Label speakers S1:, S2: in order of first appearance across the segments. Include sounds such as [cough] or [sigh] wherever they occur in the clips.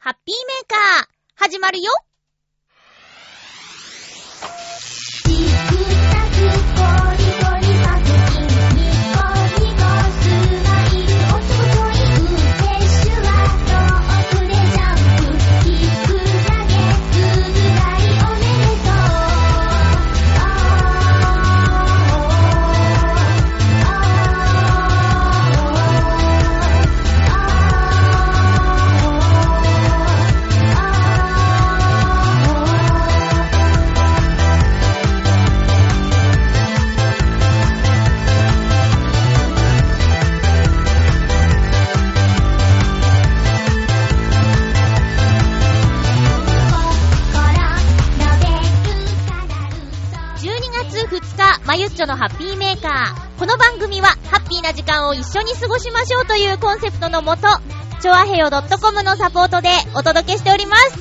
S1: ハッピーメーカー、始まるよ。まゆっちょのハッピーメーカー。この番組は、ハッピーな時間を一緒に過ごしましょうというコンセプトのもと、ちょあへよ .com のサポートでお届けしております。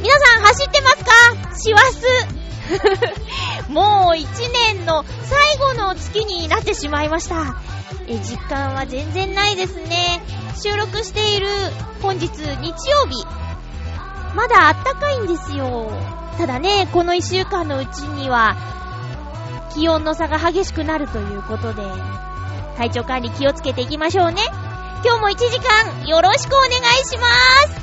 S1: 皆さん走ってますか？師走 [laughs] もう一年の最後の月になってしまいました。え、実感は全然ないですね。収録している本日日曜日。まだあったかいんですよ。ただね、この一週間のうちには、気温の差が激しくなるということで、体調管理気をつけていきましょうね。今日も1時間よろしくお願いします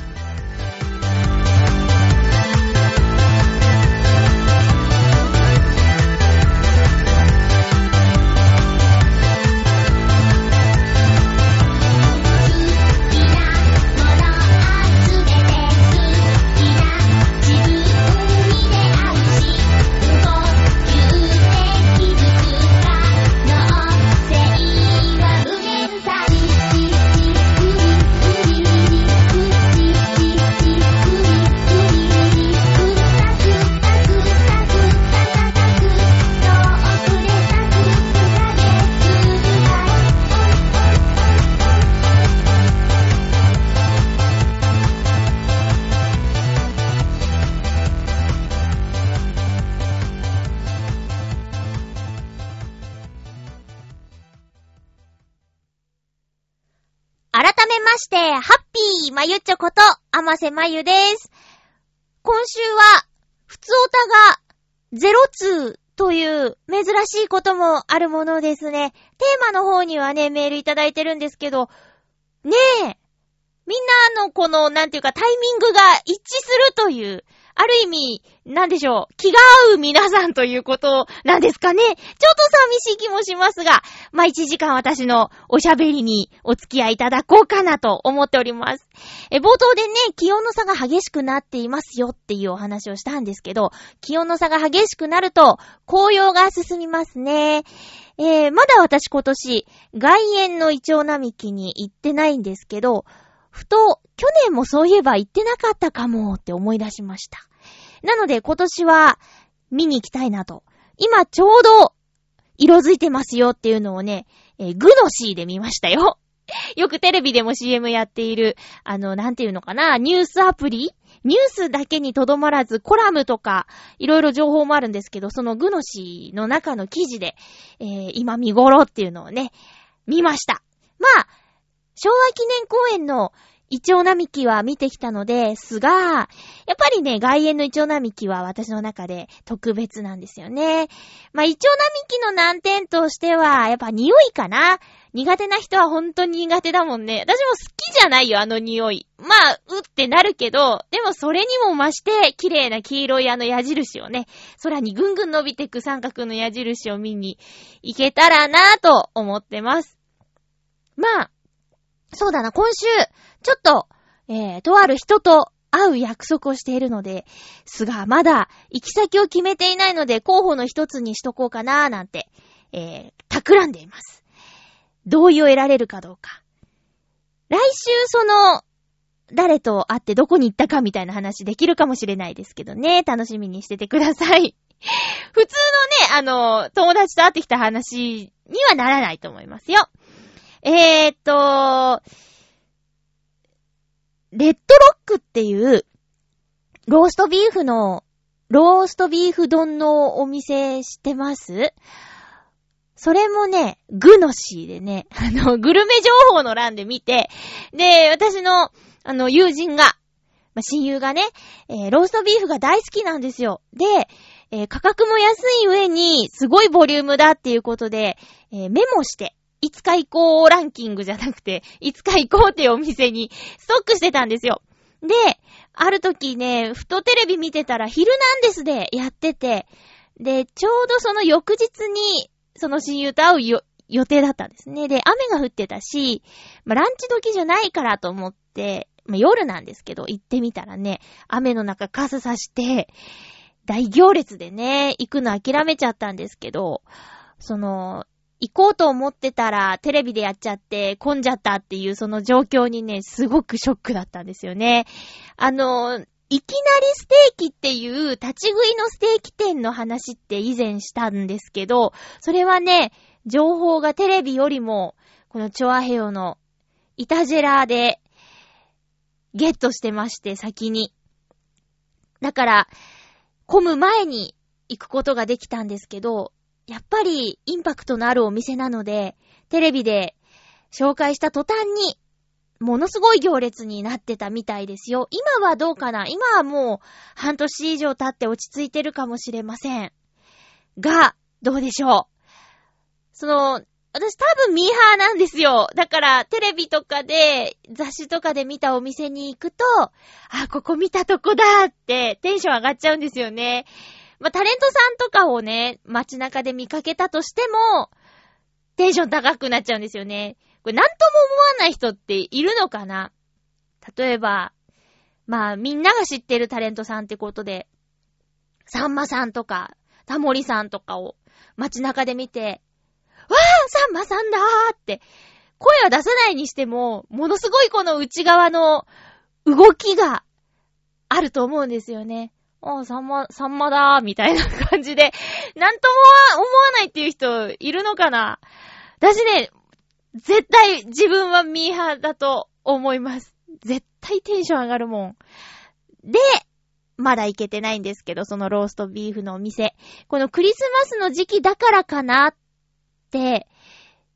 S1: まゆっちょこと、あませまゆです。今週は、ふつおたが、ゼロツーという珍しいこともあるものですね。テーマの方にはね、メールいただいてるんですけど、ねえ、みんなのこの、なんていうか、タイミングが一致するという、ある意味、なんでしょう、気が合う皆さんということなんですかね。ちょっと寂しい気もしますが、まあ、1時間私のおしゃべりにお付き合いいただこうかなと思っております。え、冒頭でね、気温の差が激しくなっていますよっていうお話をしたんですけど、気温の差が激しくなると、紅葉が進みますね。えー、まだ私今年、外苑のイチョウ並木に行ってないんですけど、ふと、去年もそういえば行ってなかったかもって思い出しました。なので今年は見に行きたいなと。今ちょうど色づいてますよっていうのをね、えー、グノシーで見ましたよ。[laughs] よくテレビでも CM やっている、あの、なんていうのかな、ニュースアプリ？ニュースだけにとどまらず、コラムとか、いろいろ情報もあるんですけど、そのグノシーの中の記事で、えー、今見頃っていうのをね、見ました。まあ、昭和記念公園のイチョウ並木は見てきたのですが、やっぱりね、外苑のイチョウ並木は私の中で特別なんですよね。まあ、イチョウ並木の難点としては、やっぱ匂いかな。苦手な人は本当に苦手だもんね。私も好きじゃないよ、あの匂い。まあ、うってなるけど、でもそれにも増して、綺麗な黄色いあの矢印をね、空にぐんぐん伸びてく三角の矢印を見に行けたらなぁと思ってます。まあ、そうだな、今週、ちょっと、えー、とある人と会う約束をしているので、すが、まだ、行き先を決めていないので、候補の一つにしとこうかなーなんて、えー、企んでいます。同意を得られるかどうか。来週、その、誰と会ってどこに行ったかみたいな話できるかもしれないですけどね。楽しみにしててください。[laughs] 普通のね、あの、友達と会ってきた話にはならないと思いますよ。えーっと、レッドロックっていう、ローストビーフの、ローストビーフ丼のお店知ってます？それもね、グノシーでね、あの、グルメ情報の欄で見て、で、私の、あの、友人が、ま、親友がね、えー、ローストビーフが大好きなんですよ。で、えー、価格も安い上に、すごいボリュームだっていうことで、えー、メモして、いつか行こうランキングじゃなくて、[laughs] いつか行こうっていうお店にストックしてたんですよ。で、ある時ね、ふとテレビ見てたら、ヒルナンデスでやってて、で、ちょうどその翌日に、その親友と会う予定だったんですね。で、雨が降ってたし、まあ、ランチ時じゃないからと思って、まあ、夜なんですけど、行ってみたらね、雨の中傘さして、大行列でね、行くの諦めちゃったんですけど、その、行こうと思ってたら、テレビでやっちゃって、混んじゃったっていうその状況にね、すごくショックだったんですよね。あの、いきなりステーキっていう立ち食いのステーキ店の話って以前したんですけど、それはね、情報がテレビよりも、このチョアヘヨのイタジェラーでゲットしてまして、先に。だから、混む前に行くことができたんですけど、やっぱりインパクトのあるお店なので、テレビで紹介した途端に、ものすごい行列になってたみたいですよ。今はどうかな？今はもう半年以上経って落ち着いてるかもしれません。が、どうでしょう？その、私多分ミーハーなんですよ。だから、テレビとかで、雑誌とかで見たお店に行くと、あ、ここ見たとこだってテンション上がっちゃうんですよね。まあ、タレントさんとかをね、街中で見かけたとしても、テンション高くなっちゃうんですよね。これなんとも思わない人っているのかな？例えば、まあ、みんなが知ってるタレントさんってことで、さんまさんとか、タモリさんとかを街中で見て、わーさんまさんだーって、声は出さないにしても、ものすごいこの内側の動きがあると思うんですよね。ああ、さんま、さんまだー、みたいな感じで、なんとも思わないっていう人いるのかな？私ね、絶対自分はミーハーだと思います。絶対テンション上がるもん。で、まだ行けてないんですけど、そのローストビーフのお店。このクリスマスの時期だからかなって、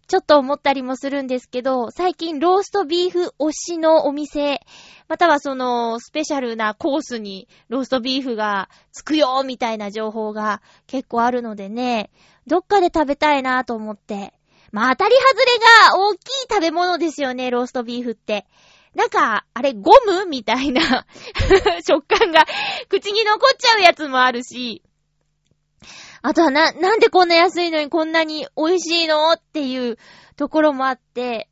S1: ちょっと思ったりもするんですけど、最近ローストビーフ推しのお店、またはそのスペシャルなコースにローストビーフがつくよみたいな情報が結構あるのでね、どっかで食べたいなと思って。まあ当たり外れが大きい食べ物ですよね、ローストビーフって。なんか、あれ、ゴムみたいな [laughs] 食感が口に残っちゃうやつもあるし、あとはな、なんでこんな安いのにこんなに美味しいのっていうところもあって、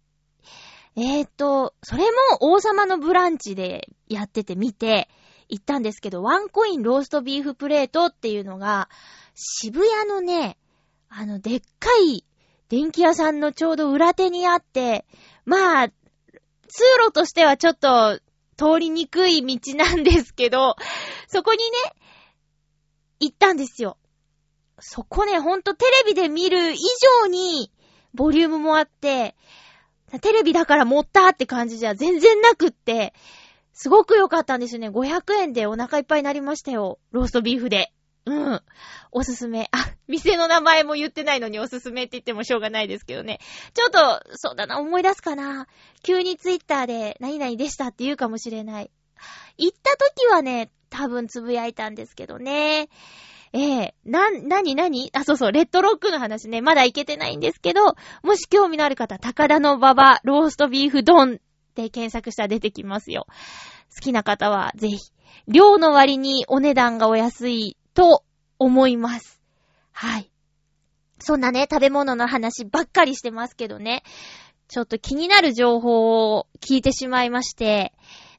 S1: えーと、それも王様のブランチでやってて見て行ったんですけど、ワンコインローストビーフプレートっていうのが、渋谷のね、あの、でっかい電気屋さんのちょうど裏手にあって、まあ、通路としてはちょっと通りにくい道なんですけど、そこにね、行ったんですよ。そこね、ほんとテレビで見る以上に、ボリュームもあって、テレビだから持ったって感じじゃ全然なくって、すごく良かったんですよね。500円でお腹いっぱいになりましたよ。ローストビーフで。うん。おすすめ。あ、店の名前も言ってないのにおすすめって言ってもしょうがないですけどね。ちょっと、そうだな、思い出すかな。急にツイッターで何々でしたって言うかもしれない。行った時はね、多分つぶやいたんですけどね。ええー、な、なになにあ、そうそう、レッドロックの話ね、まだいけてないんですけど、もし興味のある方、高田の馬場ローストビーフ丼って検索したら出てきますよ。好きな方は、ぜひ。量の割にお値段がお安いと思います。はい。そんなね、食べ物の話ばっかりしてますけどね。ちょっと気になる情報を聞いてしまいまして、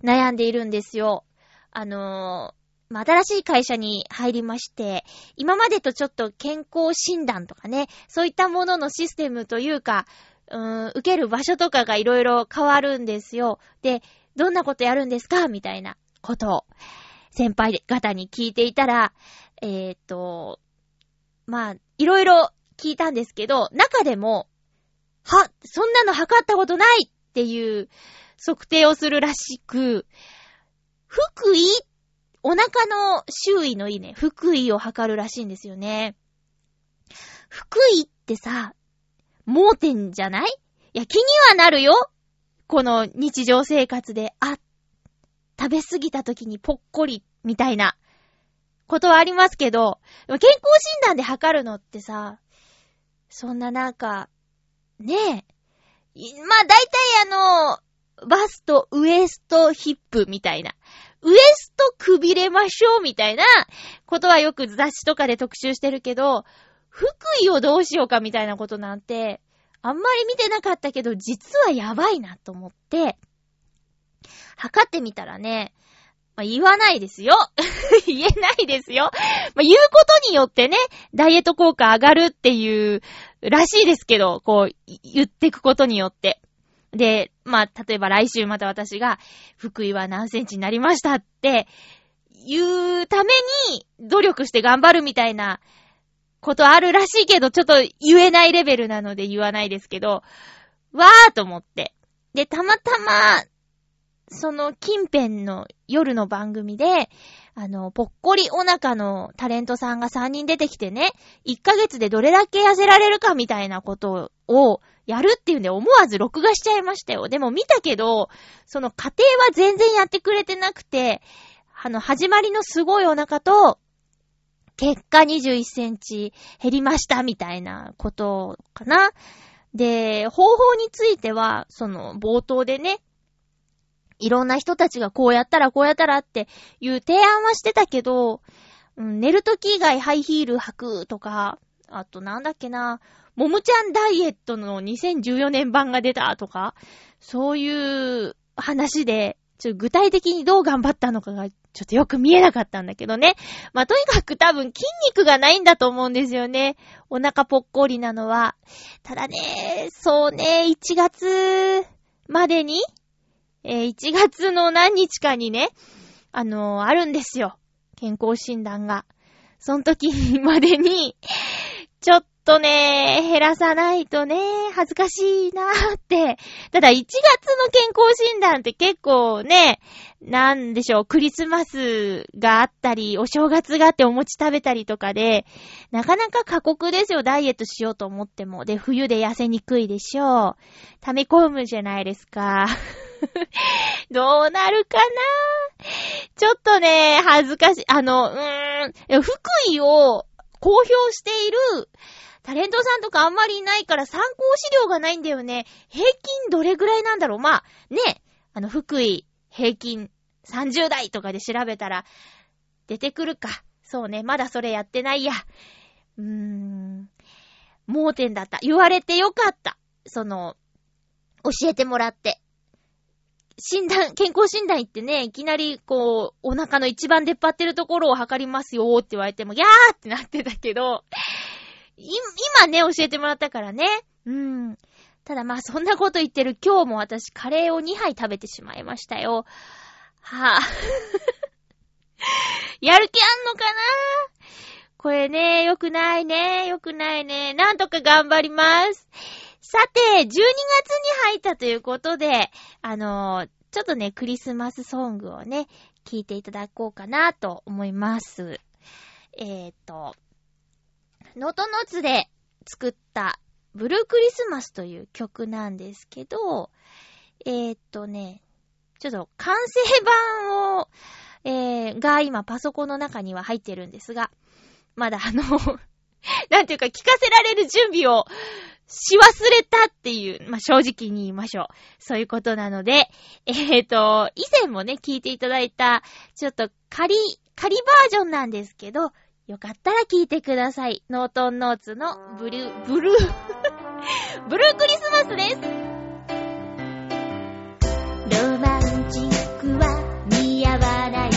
S1: 悩んでいるんですよ。あの、まあ、新しい会社に入りまして、今までとちょっと健康診断とかね、そういったもののシステムというか、うーん、受ける場所とかがいろいろ変わるんですよ。で、どんなことやるんですか？みたいなことを、先輩方に聞いていたら、えー、っと、まあ、いろいろ聞いたんですけど、中でも、は、そんなの測ったことないっていう測定をするらしく、福井お腹の周囲のいいね、腹囲を測るらしいんですよね。腹囲ってさ、盲点じゃない？いや、気にはなるよこの日常生活であ食べ過ぎた時にぽっこり、みたいな、ことはありますけど、健康診断で測るのってさ、そんななんか、ねえ。まあ大体あの、バスト、ウエスト、ヒップみたいな。ウエストくびれましょうみたいなことはよく雑誌とかで特集してるけど、福井をどうしようかみたいなことなんて、あんまり見てなかったけど、実はやばいなと思って、測ってみたらね、まあ、言わないですよ。[laughs] 言えないですよ。まあ、言うことによってね、ダイエット効果上がるっていう、らしいですけど、こう、言ってくことによって。で、まあ、例えば来週また私が、福井は何センチになりましたって、言うために努力して頑張るみたいなことあるらしいけど、ちょっと言えないレベルなので言わないですけど、わーと思って。で、たまたま、その近辺の夜の番組で、あの、ぽっこりお腹のタレントさんが3人出てきてね、1ヶ月でどれだけ痩せられるかみたいなことをやるっていうんで思わず録画しちゃいましたよ。でも見たけど、その過程は全然やってくれてなくて、あの、始まりのすごいお腹と、結果21センチ減りましたみたいなことかな。で、方法については、その冒頭でね、いろんな人たちがこうやったらこうやったらっていう提案はしてたけど、うん、寝るとき以外ハイヒール履くとか、あとなんだっけな、ももちゃんダイエットの2014年版が出たとか、そういう話で、ちょ具体的にどう頑張ったのかが、ちょっとよく見えなかったんだけどね。まあ、とにかく多分筋肉がないんだと思うんですよね。お腹ぽっこりなのは。ただね、そうね、1月までにえー、1月の何日かにね、あのー、あるんですよ。健康診断が。その時までに、ちょっとね、減らさないとね、恥ずかしいなーって。ただ1月の健康診断って結構ね、なんでしょう、クリスマスがあったり、お正月があってお餅食べたりとかで、なかなか過酷ですよ、ダイエットしようと思っても。で、冬で痩せにくいでしょう。溜め込むじゃないですか。[laughs] どうなるかな？ちょっとね、恥ずかし。あの、うーん、福井を公表しているタレントさんとかあんまりいないから参考資料がないんだよね。平均どれぐらいなんだろうまあ、ね、あの、福井平均30代とかで調べたら出てくるか。そうね、まだそれやってないや。うーん、盲点だった。言われてよかった。その、教えてもらって。診断、健康診断行ってね、いきなりこう、お腹の一番出っ張ってるところを測りますよーって言われても、ギャーってなってたけど、今ね、教えてもらったからね。うん。ただまあそんなこと言ってる今日も私カレーを2杯食べてしまいましたよ。はぁ、あ。[laughs] やる気あんのかな？これね、よくないね、よくないね。なんとか頑張ります。さて、12月に入ったということで、あのー、ちょっとね、クリスマスソングをね、聴いていただこうかなと思います。えーと、ノートノーツで作ったブルークリスマスという曲なんですけど、えーとね、ちょっと完成版を、えー、が今パソコンの中には入ってるんですが、まだあの [laughs] なんていうか聞かせられる準備をし忘れたっていう、まあ、正直に言いましょう。そういうことなので、えっ、と、以前もね、聞いていただいた、ちょっと仮、仮バージョンなんですけど、よかったら聞いてください。ノートンノーツのブルー、ブルー [laughs] ブルークリスマスです。ロマンチックは似合わない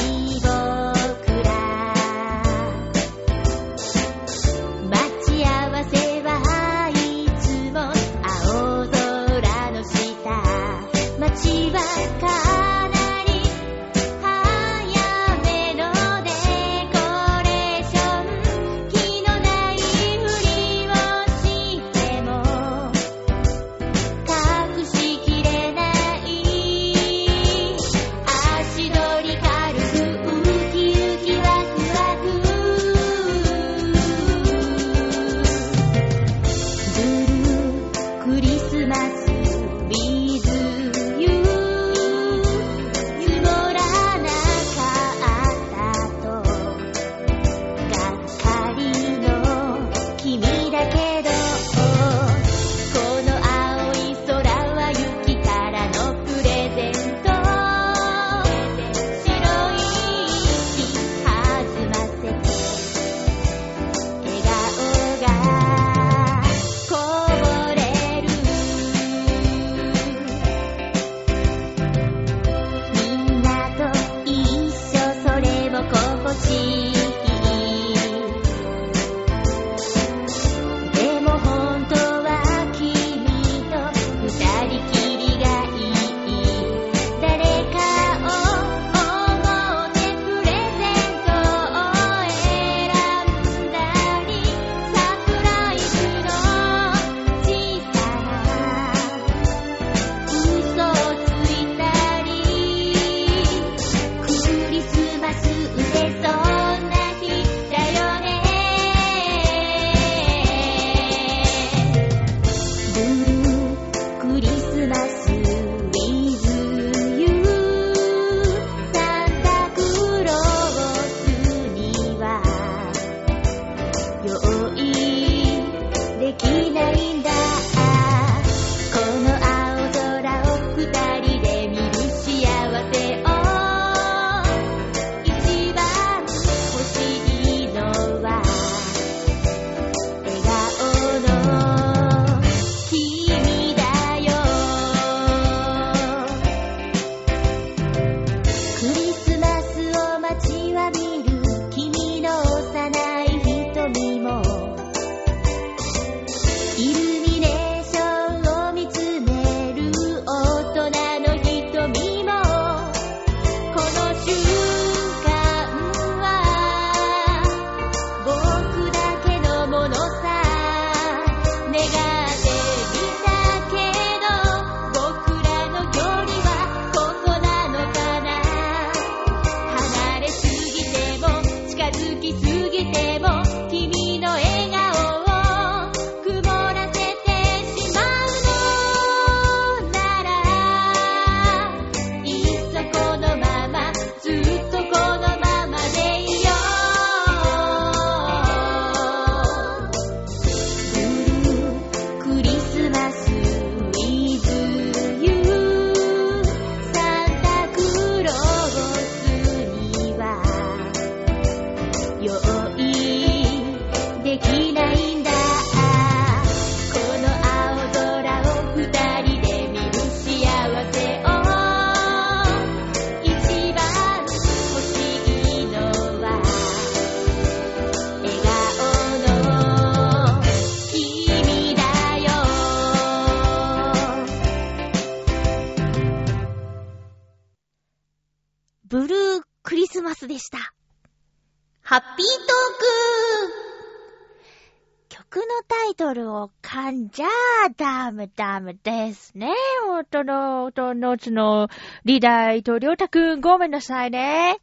S2: つの、リ
S1: ダイとりょうたくんごめんなさいね。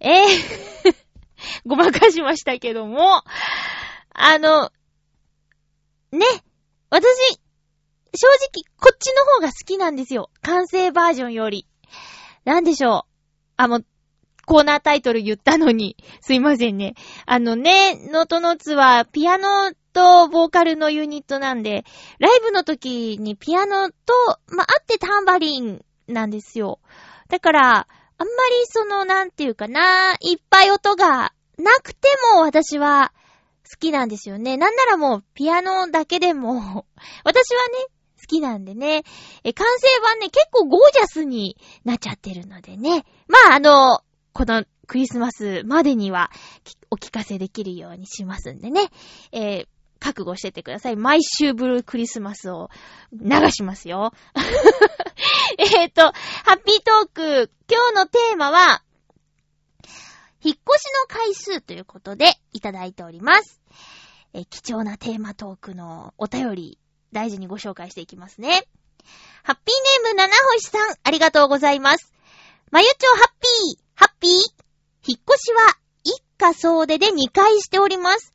S1: えー [laughs] ごまかしましたけども、あの、ね、私、正直、こっちの方が好きなんですよ。完成バージョンより。なんでしょう。あ、もう、コーナータイトル言ったのに、すいませんね。あのね、ノートノーツはピアノとボーカルのユニットなんで、ライブの時にピアノと、まあ、あってタンバリンなんですよ。だから、あんまりその、なんていうかな、いっぱい音がなくても私は好きなんですよね。なんならもうピアノだけでも、[laughs] 私はね、好きなんでね。え、完成版ね、結構ゴージャスになっちゃってるのでね。まあ、あの、このクリスマスまでにはお聞かせできるようにしますんでね。えー覚悟しててください。毎週ブルークリスマスを流しますよ。[laughs] えっと、ハッピートーク、今日のテーマは、引っ越しの回数ということでいただいております。え貴重なテーマトークのお便り、大事にご紹介していきますね。ハッピーネーム七星さん、ありがとうございます。まゆちょハッピー、ハッピー。引っ越しは一家総出で2回しております。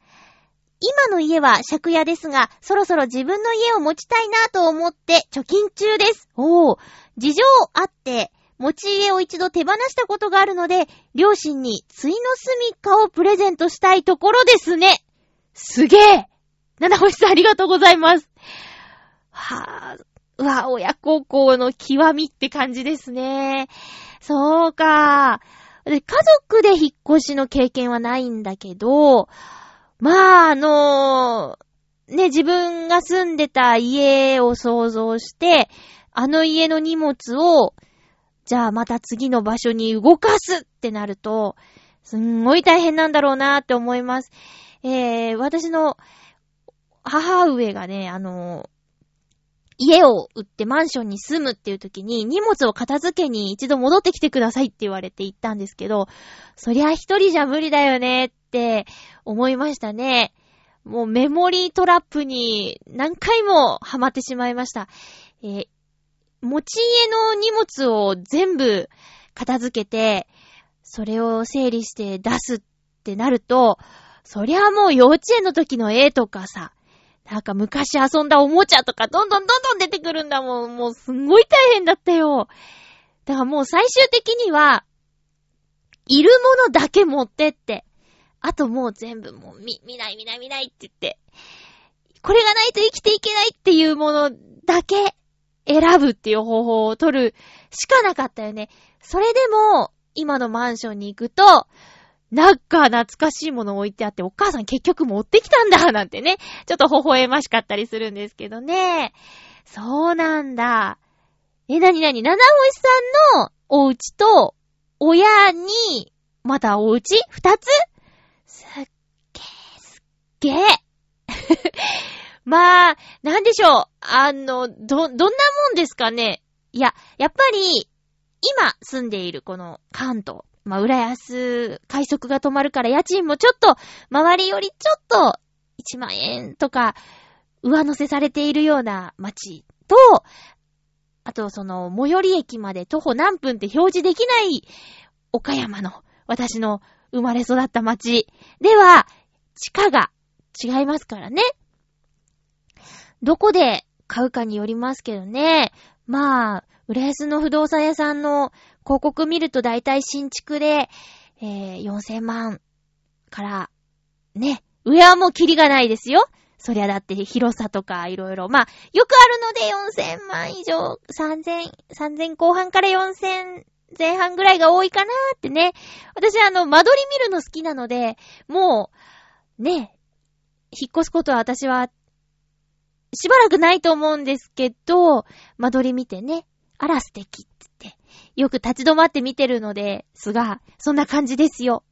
S1: 今の家は借家ですが、そろそろ自分の家を持ちたいなと思って貯金中です。おー、事情あって、持ち家を一度手放したことがあるので、両親についの住みかをプレゼントしたいところですね。すげえ七星さんありがとうございます。はぁ、うわ、親孝行の極みって感じですね。そうか。で家族で引っ越しの経験はないんだけど、まあ、あのね、自分が住んでた家を想像して、あの家の荷物を、じゃあまた次の場所に動かすってなると、すんごい大変なんだろうなって思います。えー、私の母上がね、あの、家を売ってマンションに住むっていう時に荷物を片付けに一度戻ってきてくださいって言われて行ったんですけど、そりゃ一人じゃ無理だよねって思いましたね。もうメモリートラップに何回もハマってしまいました。え持ち家の荷物を全部片付けて、それを整理して出すってなると、そりゃもう幼稚園の時の絵とかさ、なんか昔遊んだおもちゃとかどんどんどんどん出てくるんだもん。もうすんごい大変だったよ。だからもう最終的には、いるものだけ持ってって、あともう全部もう見、見ない見ない見ないって言って、これがないと生きていけないっていうものだけ選ぶっていう方法を取るしかなかったよね。それでも、今のマンションに行くと、なんか懐かしいもの置いてあって、お母さん結局持ってきたんだ [laughs] なんてね、ちょっと微笑ましかったりするんですけどね。そうなんだ。え、なになに？七星さんのお家と、親に、またお家？二つ？すっげー、すっげー。[laughs] まあ、なんでしょう。あの、ど、どんなもんですかね。いや、やっぱり、今住んでいるこの関東。まあ、浦安、快速が止まるから家賃もちょっと、周りよりちょっと、1万円とか、上乗せされているような街と、あとその、最寄り駅まで徒歩何分って表示できない、岡山の、私の生まれ育った街では、地価が違いますからね。どこで買うかによりますけどね。まあ、浦安の不動産屋さんの広告見ると大体新築で、えー、4000万から、ね、上はもうキリがないですよ。そりゃだって広さとかいろいろ。まあ、よくあるので4000万以上、3000、3000後半から4000前半ぐらいが多いかなーってね。私あの、間取り見るの好きなので、もう、ね、引っ越すことは私はしばらくないと思うんですけど、間取り見てね、あら素敵っ、よく立ち止まって見てるのですが、そんな感じですよ。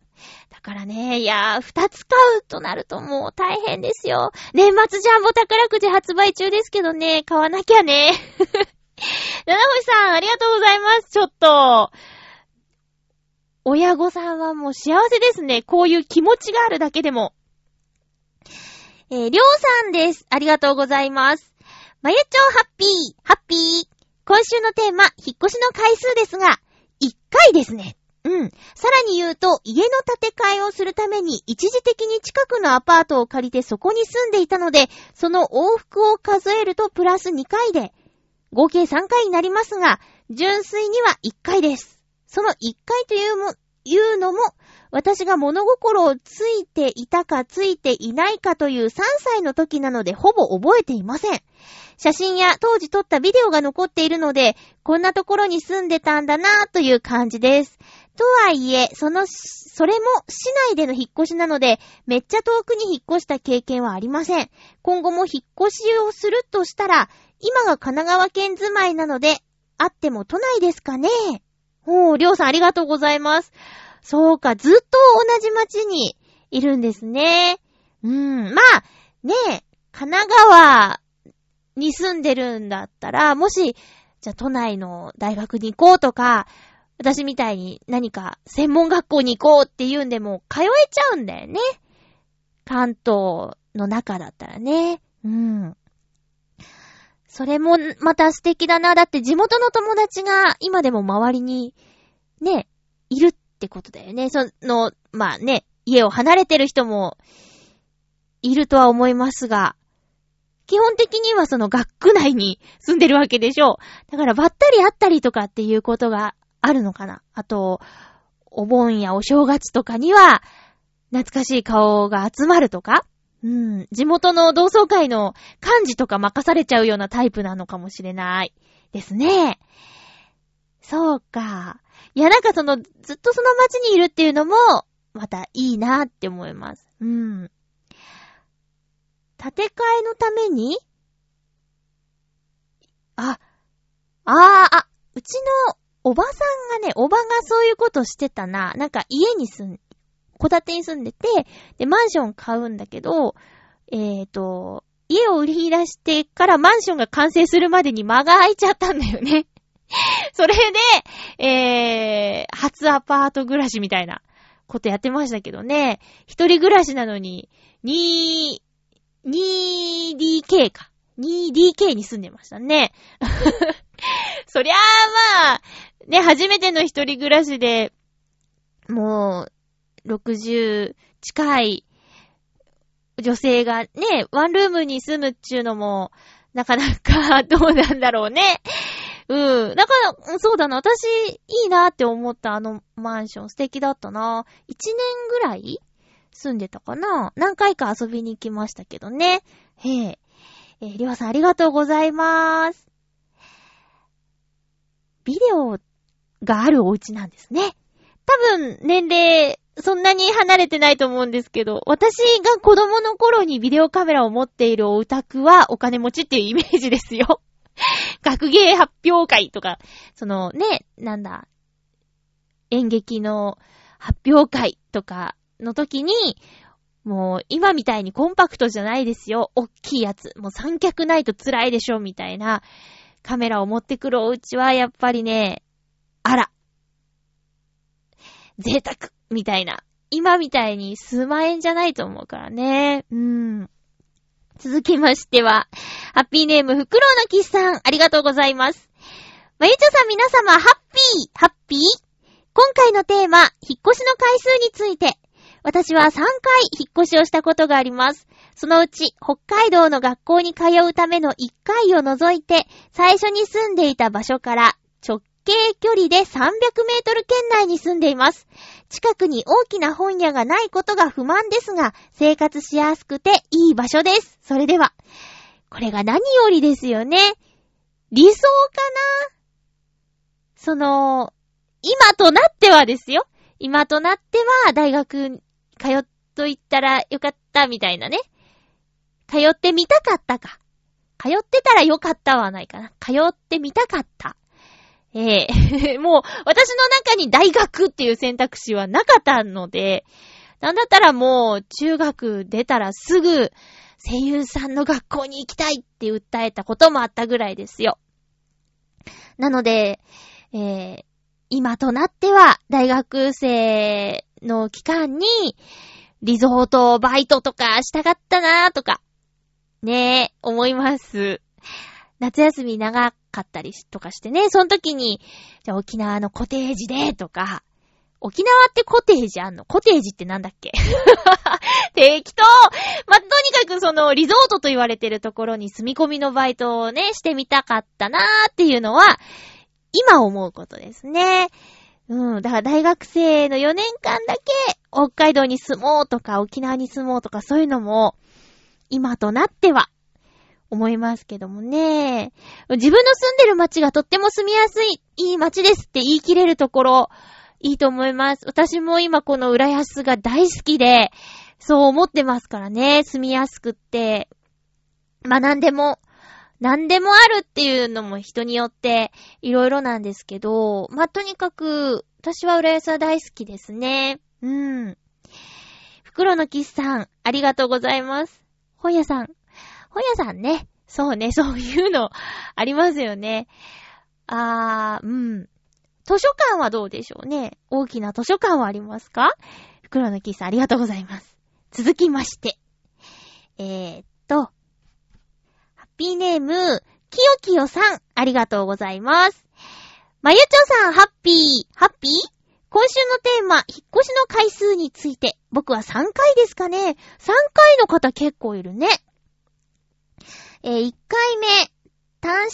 S1: だからね、いやー、二つ買うとなるともう大変ですよ。年末ジャンボ宝くじ発売中ですけどね、買わなきゃね。[laughs] 七星さん、ありがとうございます。ちょっと、親御さんはもう幸せですね。こういう気持ちがあるだけでも。えー、りょうさんです。ありがとうございます。まゆちょうハッピー、ハッピー。今週のテーマ、引っ越しの回数ですが、1回ですね。うん。さらに言うと、家の建て替えをするために一時的に近くのアパートを借りてそこに住んでいたので、その往復を数えるとプラス2回で、合計3回になりますが、純粋には1回です。その1回というも、いうのも、私が物心をついていたかついていないかという3歳の時なのでほぼ覚えていません。写真や当時撮ったビデオが残っているので、こんなところに住んでたんだなぁという感じです。とはいえ、その、それも市内での引っ越しなので、めっちゃ遠くに引っ越した経験はありません。今後も引っ越しをするとしたら、今が神奈川県住まいなので、あっても都内ですかね。おー、りょうさんありがとうございます。そうか、ずっと同じ町にいるんですね。うーん、まあ、ねえ、神奈川に住んでるんだったら、もし、じゃあ都内の大学に行こうとか、私みたいに何か専門学校に行こうっていうんでも通えちゃうんだよね。関東の中だったらね。うん。それもまた素敵だな。だって地元の友達が今でも周りにね、いるってことだよね。その、まあね、家を離れてる人もいるとは思いますが、基本的にはその学区内に住んでるわけでしょう。だからばったり会ったりとかっていうことがあるのかな。あと、お盆やお正月とかには、懐かしい顔が集まるとかうん。地元の同窓会の幹事とか任されちゃうようなタイプなのかもしれない。ですね。そうか。いや、なんかその、ずっとその街にいるっていうのも、またいいなって思います。うん。建て替えのために？あ、ああ、あ、うちのおばさんがね、おばがそういうことしてたな。なんか家に住ん、戸建てに住んでて、で、マンション買うんだけど、えっ、と、家を売り出してからマンションが完成するまでに間が空いちゃったんだよね。[laughs] それで、えー、初アパート暮らしみたいなことやってましたけどね。一人暮らしなのに、2、2DK か。2DK に住んでましたね。[laughs] そりゃあまあ、ね、初めての一人暮らしで、もう、60近い女性がね、ワンルームに住むっちゅうのも、なかなか [laughs] どうなんだろうね。うん。だから、そうだな。私、いいなって思ったあのマンション素敵だったな。一年ぐらい住んでたかな？何回か遊びに行きましたけどね。へえ。えー、りょうさんありがとうございます。ビデオがあるお家なんですね。多分、年齢、そんなに離れてないと思うんですけど、私が子供の頃にビデオカメラを持っているお宅はお金持ちっていうイメージですよ。[laughs] 学芸発表会とか、そのね、なんだ、演劇の発表会とかの時に、もう今みたいにコンパクトじゃないですよ。おっきいやつ。もう三脚ないと辛いでしょ、みたいなカメラを持ってくるお家はやっぱりね、あら。贅沢みたいな。今みたいに数万円じゃないと思うからね。うん。続きましては、ハッピーネーム、フクロウのキスさん、ありがとうございます。まゆちょさん皆様、ハッピーハッピー今回のテーマ、引っ越しの回数について。私は3回引っ越しをしたことがあります。そのうち、北海道の学校に通うための1回を除いて、最初に住んでいた場所から直径距離で300メートル圏内に住んでいます。近くに大きな本屋がないことが不満ですが、生活しやすくていい場所です。それでは、これが何よりですよね。理想かな？その、今となってはですよ。今となっては、大学通っといったらよかったみたいなね。通ってみたかったか。通ってたらよかったはないかな。通ってみたかった。ええー、[laughs] もう、私の中に大学っていう選択肢はなかったので、なんだったらもう、中学出たらすぐ、声優さんの学校に行きたいって訴えたこともあったぐらいですよ。なので、えー、今となっては、大学生の期間に、リゾートバイトとかしたかったなーとか、ねえ、思います。夏休み長かったりとかしてね、その時に、じゃあ沖縄のコテージで、とか、沖縄ってコテージあんの？コテージってなんだっけ？[laughs] 適当まとにかくその、リゾートと言われてるところに住み込みのバイトをね、してみたかったなーっていうのは、今思うことですね。うん。だから大学生の4年間だけ北海道に住もうとか沖縄に住もうとかそういうのも今となっては思いますけどもね。自分の住んでる街がとっても住みやすい、いい街ですって言い切れるところ、いいと思います。私も今この浦安が大好きで、そう思ってますからね。住みやすくって。まあ、なんでも何でもあるっていうのも人によっていろいろなんですけど、まあ、とにかく、私は浦安は大好きですね。うん。袋のキスさん、ありがとうございます。本屋さん。本屋さんね。そうね、そういうのありますよね。あー、うん。図書館はどうでしょうね。大きな図書館はありますか？袋のキスさん、ありがとうございます。続きまして。えー、ピーネーム、きよきよさん、ありがとうございます。まゆちょさん、ハッピー、ハッピー？今週のテーマ、引っ越しの回数について、僕は3回ですかね ?3 回の方結構いるね。えー、1回目、単身赴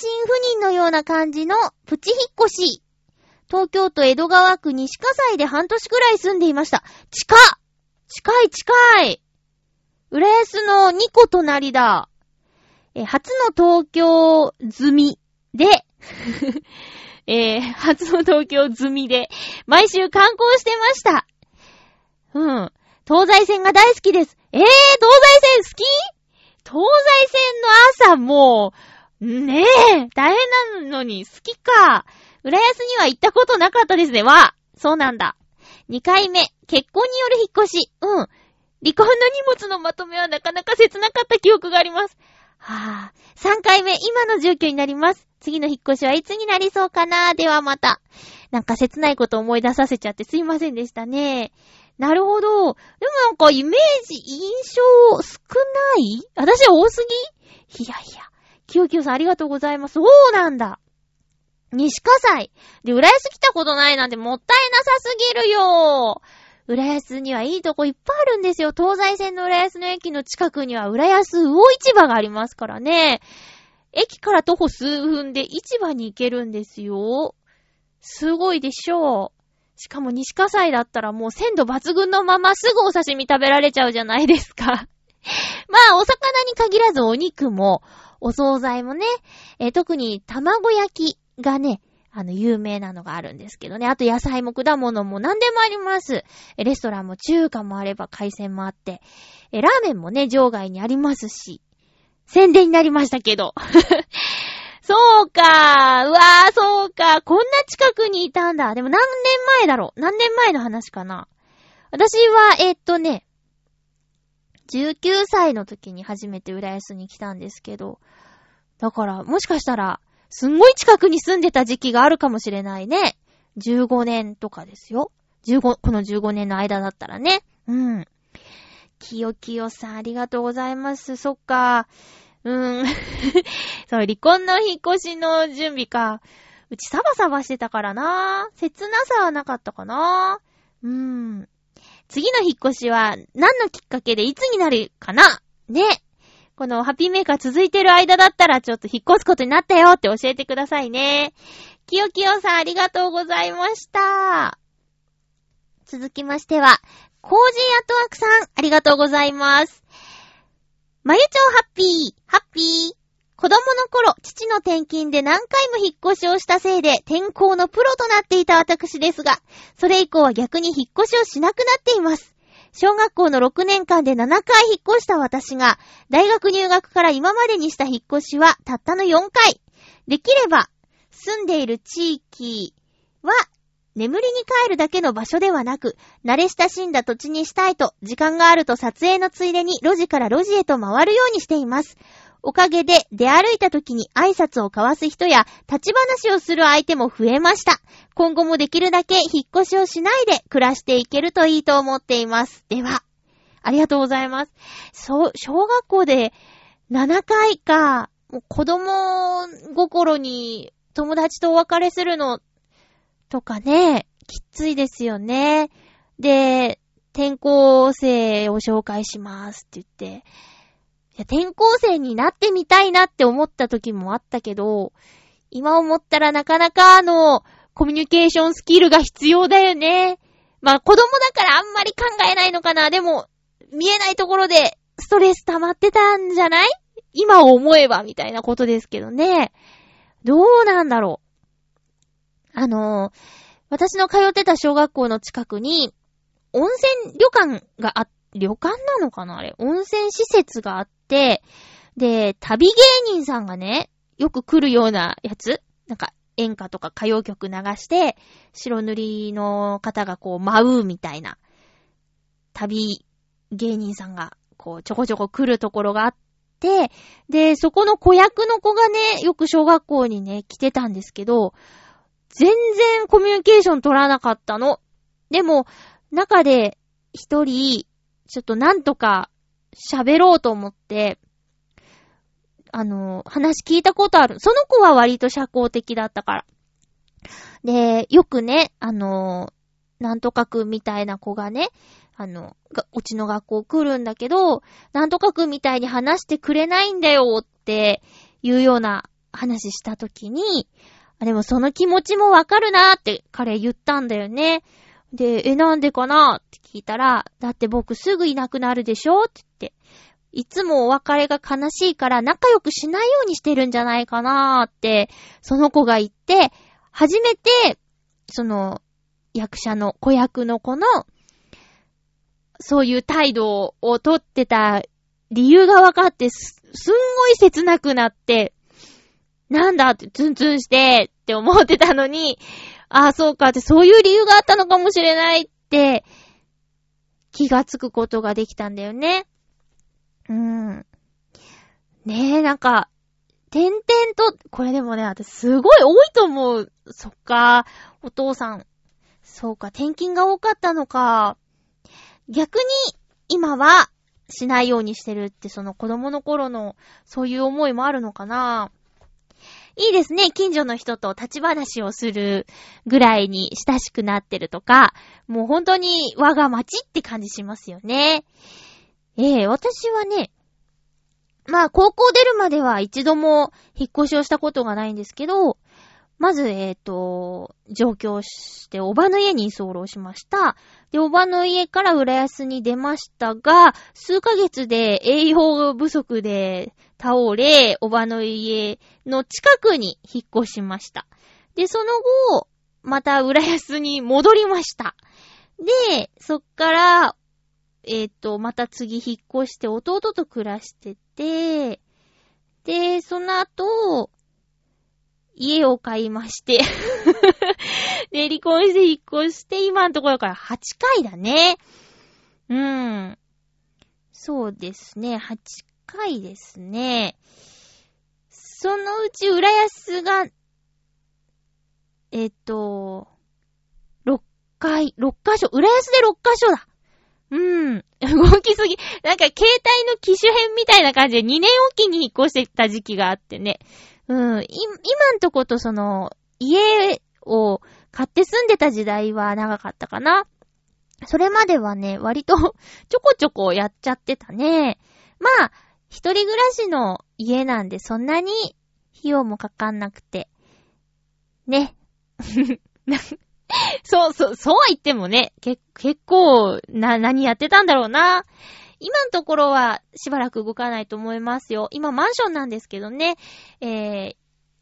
S1: 任のような感じのプチ引っ越し。東京都江戸川区西葛西で半年くらい住んでいました。近近い近い浦安の2個隣だ。えー、初の東京済みで [laughs] えー、初の東京済みで、毎週観光してました。うん。東西線が大好きです。えー、東西線好き？東西線の朝もう、ねえ、大変なのに好きか。浦安には行ったことなかったですね。わ、そうなんだ。2回目、結婚による引っ越し。うん。離婚の荷物のまとめはなかなか切なかった記憶があります。はぁ、3回目、今の状況になります。次の引っ越しはいつになりそうかな？ではまた。なんか切ないこと思い出させちゃってすいませんでしたね。なるほど。でもなんかイメージ、印象少ない？私は多すぎ？いやいや。きよきよさんありがとうございます。そうなんだ。西葛西。で、浦安来たことないなんてもったいなさすぎるよ。浦安にはいいとこいっぱいあるんですよ。東西線の浦安の駅の近くには浦安魚市場がありますからね。駅から徒歩数分で市場に行けるんですよ。すごいでしょう。しかも西葛西だったらもう鮮度抜群のまますぐお刺身食べられちゃうじゃないですか。[laughs] まあ、お魚に限らずお肉も、お惣菜もね、え特に卵焼きがね、あの、有名なのがあるんですけどね。あと野菜も果物も何でもあります。レストランも中華もあれば海鮮もあって、えラーメンもね、場外にありますし、宣伝になりましたけど。[laughs] そうかうわー、そうかこんな近くにいたんだ。でも何年前だろう何年前の話かな私は、えーっとね、19歳の時に初めて浦安に来たんですけど、だから、もしかしたら、すんごい近くに住んでた時期があるかもしれないね。15年とかですよ。15、この15年の間だったらね。うん。きよきよさん、ありがとうございます。そっか。うん。[laughs] そう、離婚の引っ越しの準備か。うちサバサバしてたからな。切なさはなかったかな。うん。次の引っ越しは何のきっかけでいつになるかなね。このハッピーメーカー続いてる間だったらちょっと引っ越すことになったよって教えてくださいね。きよきよさんありがとうございました。続きましては、コージーアトワークさんありがとうございます。まゆちょうハッピー、ハッピー。子供の頃、父の転勤で何回も引っ越しをしたせいで転校のプロとなっていた私ですが、それ以降は逆に引っ越しをしなくなっています。小学校の6年間で7回引っ越した私が、大学入学から今までにした引っ越しはたったの4回。できれば、住んでいる地域は、眠りに帰るだけの場所ではなく、慣れ親しんだ土地にしたいと、時間があると撮影のついでに路地から路地へと回るようにしています。おかげで出歩いた時に挨拶を交わす人や立ち話をする相手も増えました。今後もできるだけ引っ越しをしないで暮らしていけるといいと思っています。では、ありがとうございます。そう、小学校で7回か、もう子供心に友達とお別れするのとかね、きついですよね。で、転校生を紹介しますって言って、転校生になってみたいなって思った時もあったけど、今思ったらなかなかあの、コミュニケーションスキルが必要だよね。まあ子供だからあんまり考えないのかな。でも、見えないところでストレス溜まってたんじゃない？今思えばみたいなことですけどね。どうなんだろう。あの、私の通ってた小学校の近くに、温泉旅館があっ、旅館なのかな？あれ。温泉施設があって、で、旅芸人さんがね、よく来るようなやつ？なんか、演歌とか歌謡曲流して、白塗りの方がこう舞うみたいな、旅芸人さんがこうちょこちょこ来るところがあって、で、そこの子役の子がね、よく小学校にね、来てたんですけど、全然コミュニケーション取らなかったの。でも、中で一人、ちょっとなんとか喋ろうと思って、あの、話聞いたことある。その子は割と社交的だったから。で、よくね、あの、なんとかくんみたいな子がね、あの、うちの学校来るんだけど、なんとかくんみたいに話してくれないんだよっていうような話したときに、でもその気持ちもわかるなって彼言ったんだよね。で、え、なんでかな？って聞いたら、だって僕すぐいなくなるでしょ？って言って、いつもお別れが悲しいから仲良くしないようにしてるんじゃないかな？って、その子が言って、初めて、その、役者の、子役の子の、そういう態度をとってた理由が分かってす、すんごい切なくなって、なんだってツンツンしてって思ってたのに、ああ、そうかって、そういう理由があったのかもしれないって、気がつくことができたんだよね。うん。ねえ、なんか、点々と、これでもね、私すごい多いと思う。そっか、お父さん。そうか、転勤が多かったのか。逆に、今は、しないようにしてるって、その子供の頃の、そういう思いもあるのかないいですね。近所の人と立ち話をするぐらいに親しくなってるとか、もう本当に我が町って感じしますよね。ええ私はね、まあ高校出るまでは一度も引っ越しをしたことがないんですけど、まず、えっ、と、上京して、おばの家に居候しました。で、おばの家から浦安に出ましたが、数ヶ月で栄養不足で倒れ、おばの家の近くに引っ越しました。で、その後、また浦安に戻りました。で、そっから、えっ、と、また次引っ越して弟と暮らしてて、で、その後、家を買いまして。[laughs] で、離婚して引っ越して、今のところから8回だね。うん。そうですね、8回ですね。そのうち浦安が、えっと、6回、6箇所、浦安で6箇所だ。うん。動きすぎ。なんか、携帯の機種編みたいな感じで2年おきに引っ越してた時期があってね。うん。い今んとことその、家を買って住んでた時代は長かったかな。それまではね、割と [laughs] ちょこちょこやっちゃってたね。まあ、一人暮らしの家なんでそんなに費用もかかんなくて。ね。[laughs] そうそう、そうは言ってもね、け、結構、な、何やってたんだろうな。今のところはしばらく動かないと思いますよ。今マンションなんですけどね、えー、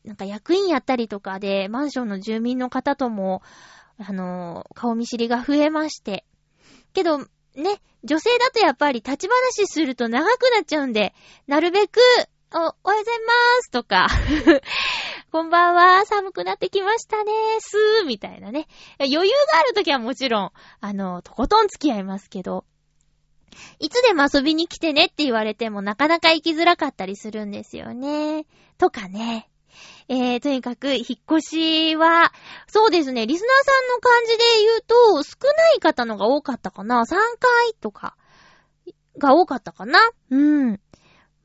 S1: なんか役員やったりとかで、マンションの住民の方とも、あのー顔見知りが増えまして。けど、ね、女性だとやっぱり立ち話すると長くなっちゃうんで、なるべく、お、おはようございますとか、[laughs] こんばんは、寒くなってきましたね、すー、みたいなね。余裕があるときはもちろん、あの、とことん付き合いますけど、いつでも遊びに来てねって言われてもなかなか行きづらかったりするんですよね。とかね。えー、とにかく、引っ越しは、そうですね、リスナーさんの感じで言うと、少ない方のが多かったかな ?3 回とか、が多かったかなうん。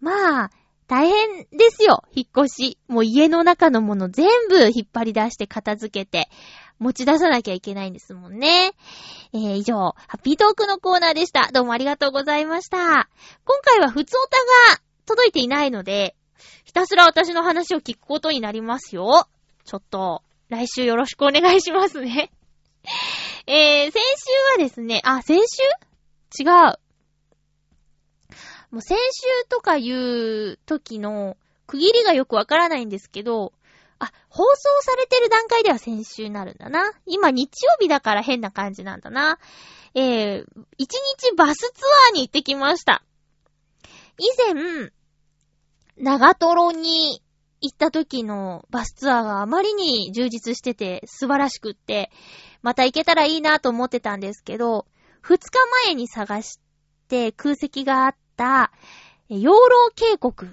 S1: まあ、大変ですよ、引っ越し。もう家の中のもの全部引っ張り出して片付けて、持ち出さなきゃいけないんですもんね。えー、以上、ハッピートークのコーナーでした。どうもありがとうございました。今回は普通オタが届いていないので、ひたすら私の話を聞くことになりますよ。ちょっと、来週よろしくお願いしますね。[laughs] えー、先週はですね、あ、先週？違う。もう先週とかいう時の区切りがよくわからないんですけど、あ、放送されてる段階では先週になるんだな。今日曜日だから変な感じなんだな。えー、一日バスツアーに行ってきました。以前、長瀞に行った時のバスツアーがあまりに充実してて素晴らしくって、また行けたらいいなと思ってたんですけど、二日前に探して空席があった、養老渓谷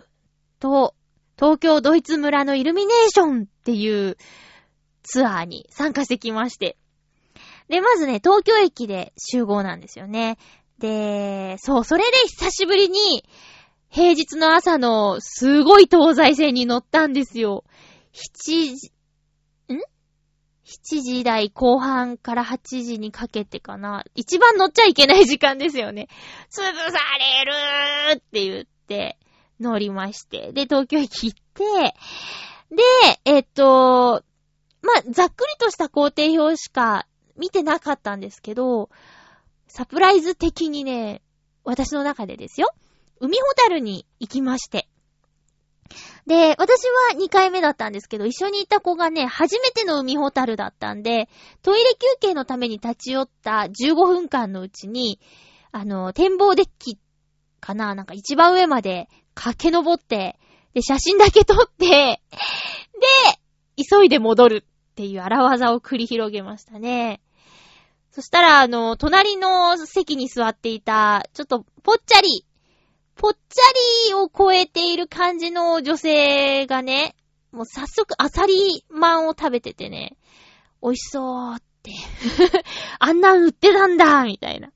S1: と東京ドイツ村のイルミネーションっていうツアーに参加してきまして。で、まずね、東京駅で集合なんですよね。で、そう、それで久しぶりに、平日の朝のすごい東西線に乗ったんですよ。7時、ん ?7 時台後半から8時にかけてかな。一番乗っちゃいけない時間ですよね。潰されるって言って乗りまして。で、東京駅行って、で、えっと、まあ、ざっくりとした工程表しか見てなかったんですけど、サプライズ的にね、私の中でですよ。海ホタルに行きまして。で、私は2回目だったんですけど、一緒に行った子がね、初めての海ホタルだったんで、トイレ休憩のために立ち寄った15分間のうちに、あの、展望デッキかななんか一番上まで駆け上って、で、写真だけ撮って、で、急いで戻るっていう荒技を繰り広げましたね。そしたら、あの、隣の席に座っていた、ちょっと、ぽっちゃり、ぽっちゃりを超えている感じの女性がね、もう早速アサリマンを食べててね、美味しそうって。[laughs] あんなん売ってたんだみたいな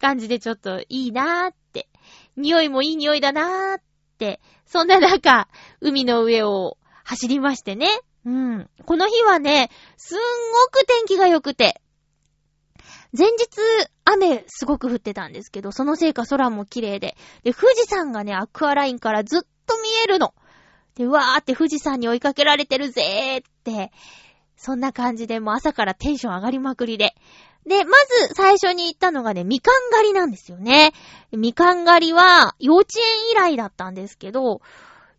S1: 感じでちょっといいなーって。匂いもいい匂いだなーって。そんな中、海の上を走りましてね。うん。この日はね、すんごく天気が良くて。前日、雨すごく降ってたんですけど、そのせいか空も綺麗で。で、富士山がね、アクアラインからずっと見えるの。で、わーって富士山に追いかけられてるぜーって。そんな感じでもう朝からテンション上がりまくりで。で、まず最初に行ったのがね、みかん狩りなんですよね。みかん狩りは幼稚園以来だったんですけど、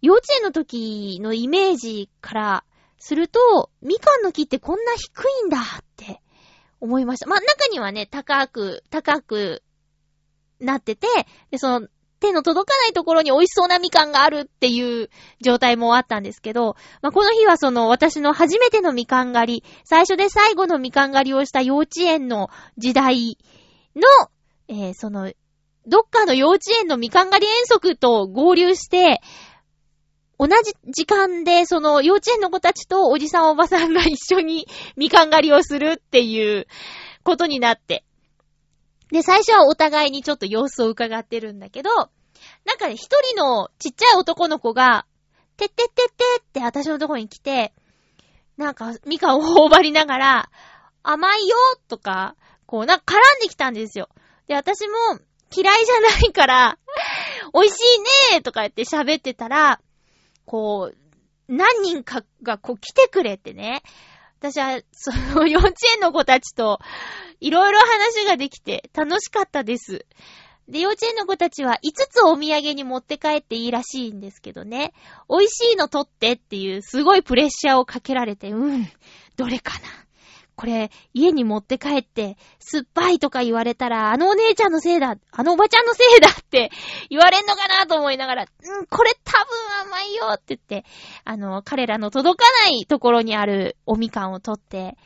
S1: 幼稚園の時のイメージからすると、みかんの木ってこんな低いんだって思いました。まあ、中にはね、高く、高くなってて、で、その、手の届かないところに美味しそうなみかんがあるっていう状態もあったんですけど、まあ、この日はその私の初めてのみかん狩り、最初で最後のみかん狩りをした幼稚園の時代の、えーその、どっかの幼稚園のみかん狩り遠足と合流して、同じ時間でその幼稚園の子たちとおじさんおばさんが一緒にみかん狩りをするっていうことになって。で、最初はお互いにちょっと様子を伺ってるんだけど、なんかね、一人のちっちゃい男の子が、てってってってって私のとこに来て、なんか、みかんを頬張りながら、甘いよとか、こう、なんか絡んできたんですよ。で、私も嫌いじゃないから、美味しいねとか言って喋ってたら、こう、何人かがこう来てくれてね。私は、その幼稚園の子たちと、いろいろ話ができて楽しかったです。で、幼稚園の子たちは5つお土産に持って帰っていいらしいんですけどね。美味しいの取ってっていうすごいプレッシャーをかけられて、うん、どれかな。これ、家に持って帰って、酸っぱいとか言われたら、あのお姉ちゃんのせいだ、あのおばちゃんのせいだって [laughs] 言われんのかなと思いながら、うん、これ多分甘いよって言って、あの、彼らの届かないところにあるおみかんを取って、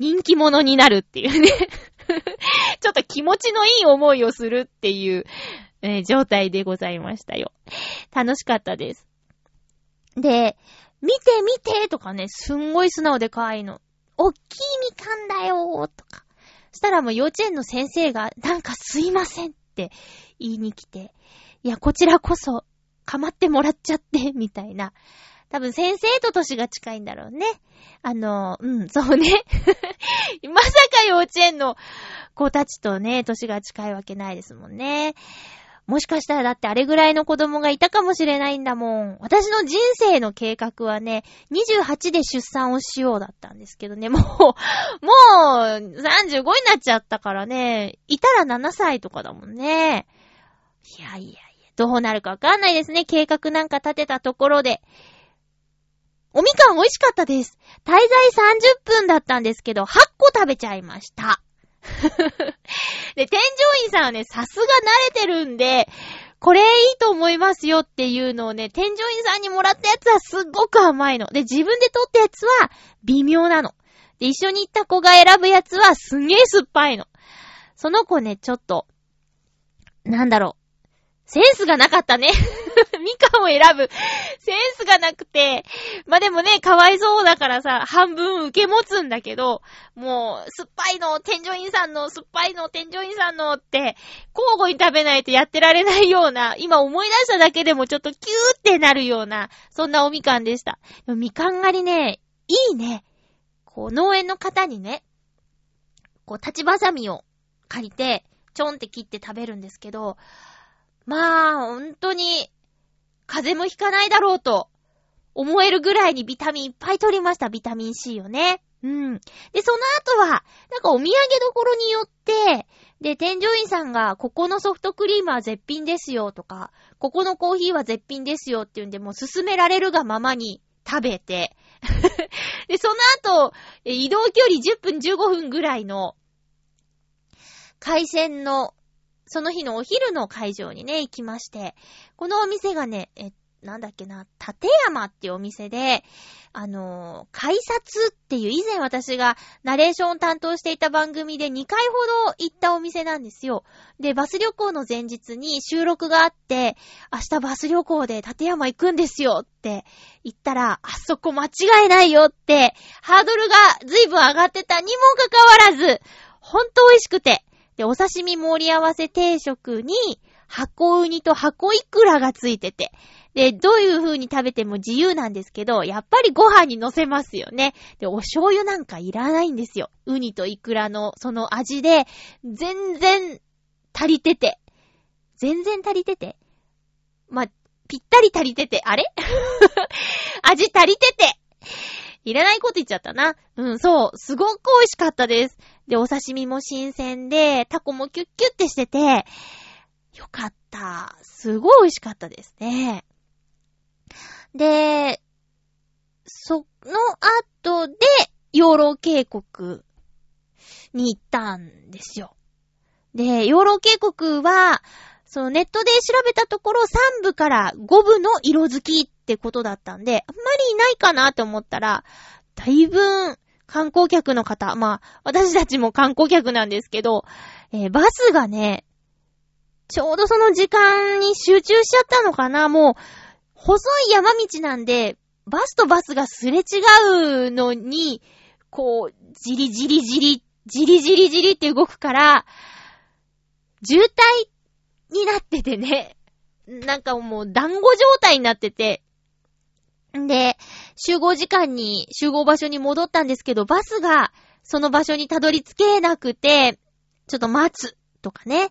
S1: 人気者になるっていうね。[laughs] ちょっと気持ちのいい思いをするっていう、えー状態でございましたよ。楽しかったです。で、見て見てとかね、すんごい素直で可愛いの。おっきいみかんだよーとか。そしたらもう幼稚園の先生が、なんかすいませんって言いに来て、いや、こちらこそ、かまってもらっちゃって、みたいな。多分先生と歳が近いんだろうね。あの、うん、そうね。[laughs] まさか幼稚園の子たちとね、歳が近いわけないですもんね。もしかしたらだってあれぐらいの子供がいたかもしれないんだもん。私の人生の計画はね、28で出産をしようだったんですけどね、もう、もう、35になっちゃったからね、いたら7歳とかだもんね。いやいやいや、どうなるかわかんないですね。計画なんか立てたところで。おみかん美味しかったです。滞在30分だったんですけど、8個食べちゃいました。[laughs] で、天井員さんはね、さすが慣れてるんで、これいいと思いますよっていうのをね、天井員さんにもらったやつはすっごく甘いの。で、自分で取ったやつは微妙なの。で、一緒に行った子が選ぶやつはすんげー酸っぱいの。その子ね、ちょっと、なんだろう。センスがなかったね。[laughs] みかんを選ぶ。センスがなくて。まあ、でもね、かわいそうだからさ、半分受け持つんだけど、もう、酸っぱいの、添乗員さんの、酸っぱいの、添乗員さんのって、交互に食べないとやってられないような、今思い出しただけでもちょっとキューってなるような、そんなおみかんでした。みかん狩りね、いいね。こう、農園の方にね、こう、立ちばさみを借りて、ちょんって切って食べるんですけど、まあ、本当に、風邪もひかないだろうと、思えるぐらいにビタミンいっぱい取りました、ビタミン C よね。うん。で、その後は、なんかお土産どころによって、で、添乗員さんが、ここのソフトクリームは絶品ですよとか、ここのコーヒーは絶品ですよっていうんで、もう勧められるがままに食べて、[laughs] で、その後、移動距離10分15分ぐらいの、海鮮の、その日のお昼の会場にね、行きまして、このお店がね、え、なんだっけな、立山っていうお店で、あのー、改札っていう以前私がナレーションを担当していた番組で2回ほど行ったお店なんですよ。で、バス旅行の前日に収録があって、明日バス旅行で立山行くんですよって言ったら、あそこ間違いないよって、ハードルが随分上がってたにもかかわらず、ほんと美味しくて。で、お刺身盛り合わせ定食に、箱ウニと箱イクラがついてて。で、どういう風に食べても自由なんですけど、やっぱりご飯に乗せますよね。で、お醤油なんかいらないんですよ。ウニとイクラのその味で、全然足りてて。全然足りてて。まぴったり足りてて。あれ？[laughs] 味足りてて。いらないこと言っちゃったな。うん、そう。すごく美味しかったです。で、お刺身も新鮮で、タコもキュッキュッってしてて、よかった。すごい美味しかったですね。で、その後で、養老渓谷に行ったんですよ。で、養老渓谷は、そのネットで調べたところ3部から5部の色づきってことだったんで、あんまりいないかなと思ったら、だいぶ観光客の方、まあ、私たちも観光客なんですけど、えー、バスがね、ちょうどその時間に集中しちゃったのかなもう、細い山道なんで、バスとバスがすれ違うのに、こう、じりじりじり、じりじりじりって動くから、渋滞になっててね。なんかもう団子状態になってて。で、集合時間に、集合場所に戻ったんですけど、バスがその場所にたどり着けなくて、ちょっと待つとかね。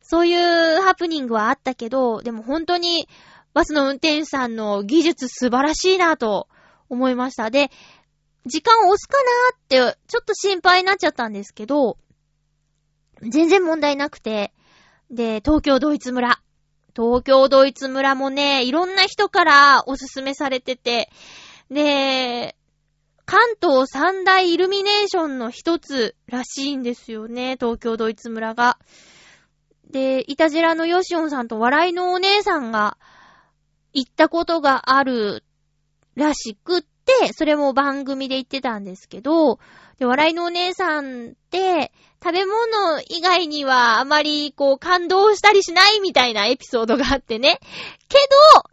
S1: そういうハプニングはあったけど、でも本当にバスの運転手さんの技術素晴らしいなと思いました。で、時間押すかなってちょっと心配になっちゃったんですけど、全然問題なくて、で、東京ドイツ村。東京ドイツ村もね、いろんな人からおすすめされてて、で、関東三大イルミネーションの一つらしいんですよね、東京ドイツ村が。で、イタジラのヨシオンさんと笑いのお姉さんが行ったことがあるらしくっ、それも番組で言ってたんですけど、で、笑いのお姉さんって、食べ物以外にはあまりこう感動したりしないみたいなエピソードがあってね。け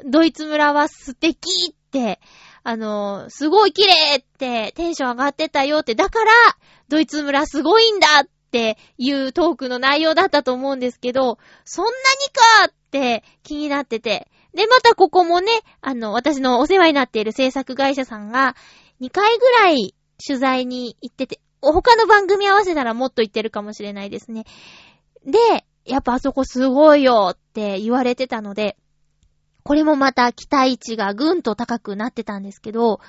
S1: ど、ドイツ村は素敵って、あの、すごい綺麗ってテンション上がってたよって、だから、ドイツ村すごいんだっていうトークの内容だったと思うんですけど、そんなにかって気になってて。で、またここもね、あの、私のお世話になっている制作会社さんが、2回ぐらい取材に行ってて、他の番組合わせたらもっと行ってるかもしれないですね。で、やっぱあそこすごいよって言われてたので、これもまた期待値がぐんと高くなってたんですけど、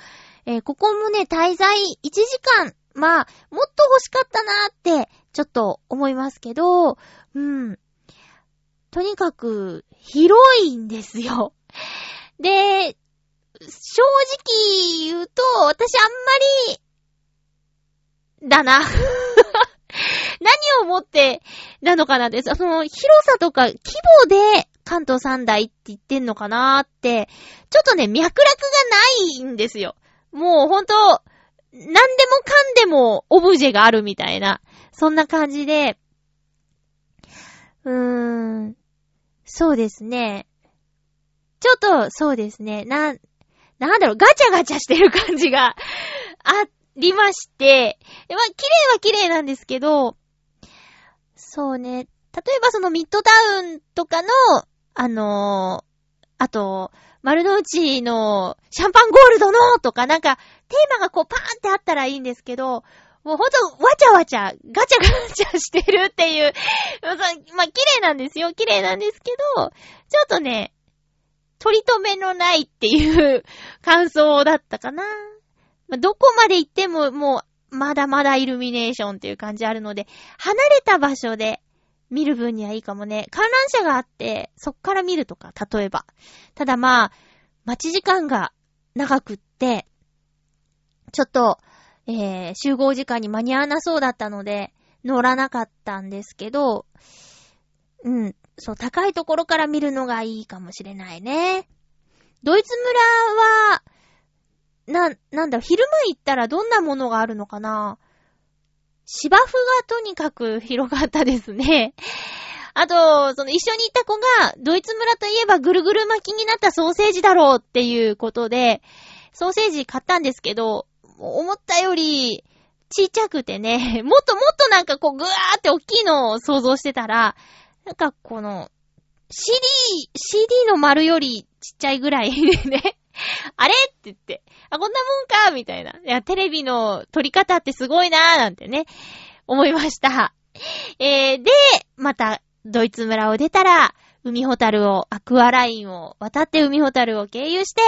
S1: えー、ここもね、滞在1時間、まあ、もっと欲しかったなーって、ちょっと思いますけど、うん。とにかく、広いんですよ。で、正直言うと、私あんまり、だな。[laughs] 何をもってなのかなです。その広さとか規模で関東三大って言ってんのかなーって、ちょっとね、脈絡がないんですよ。もうほんと、何でもかんでもオブジェがあるみたいな、そんな感じで、うーん、そうですね。ちょっと、そうですね。な、なんだろう、ガチャガチャしてる感じが [laughs] ありまして、まあ、綺麗は綺麗なんですけど、そうね、例えばそのミッドタウンとかの、あのー、あと、丸の内のシャンパンゴールドのとかなんか、テーマがこうパーンってあったらいいんですけど、もうほんと、わちゃわちゃ、ガチャガチャしてるっていう、[laughs] まあ、綺麗なんですよ。綺麗なんですけど、ちょっとね、取り留めのないっていう感想だったかな。まあ、どこまで行ってももう、まだまだイルミネーションっていう感じあるので、離れた場所で見る分にはいいかもね。観覧車があって、そっから見るとか、例えば。ただまあ、待ち時間が長くって、ちょっと、えー、集合時間に間に合わなそうだったので、乗らなかったんですけど、うん、そう、高いところから見るのがいいかもしれないね。ドイツ村は、な、なんだ、昼間行ったらどんなものがあるのかな？芝生がとにかく広かったですね。[laughs] あと、その一緒に行った子が、ドイツ村といえばぐるぐる巻きになったソーセージだろうっていうことで、ソーセージ買ったんですけど、思ったより、ちっちゃくてね、[laughs] もっともっとなんかこうぐわーって大きいのを想像してたら、なんかこの、CD、CD の丸よりちっちゃいぐらいで [laughs] ね、あれって言って、あ、こんなもんかみたいな。いや、テレビの撮り方ってすごいなーなんてね、思いました。えー、で、また、ドイツ村を出たら、海ホタルを、アクアラインを渡って海ホタルを経由して、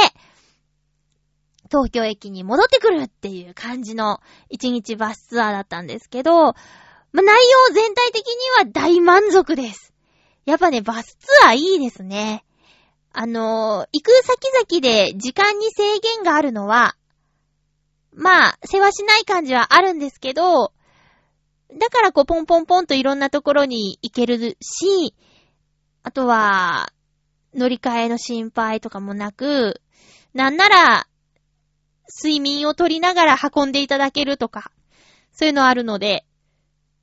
S1: 東京駅に戻ってくるっていう感じの一日バスツアーだったんですけど、ま、内容全体的には大満足です。やっぱね、バスツアーいいですね。あのー、行く先々で時間に制限があるのは、まあ、世話しない感じはあるんですけど、だからこう、ポンポンポンといろんなところに行けるし、あとは、乗り換えの心配とかもなく、なんなら、睡眠を取りながら運んでいただけるとか、そういうのあるので、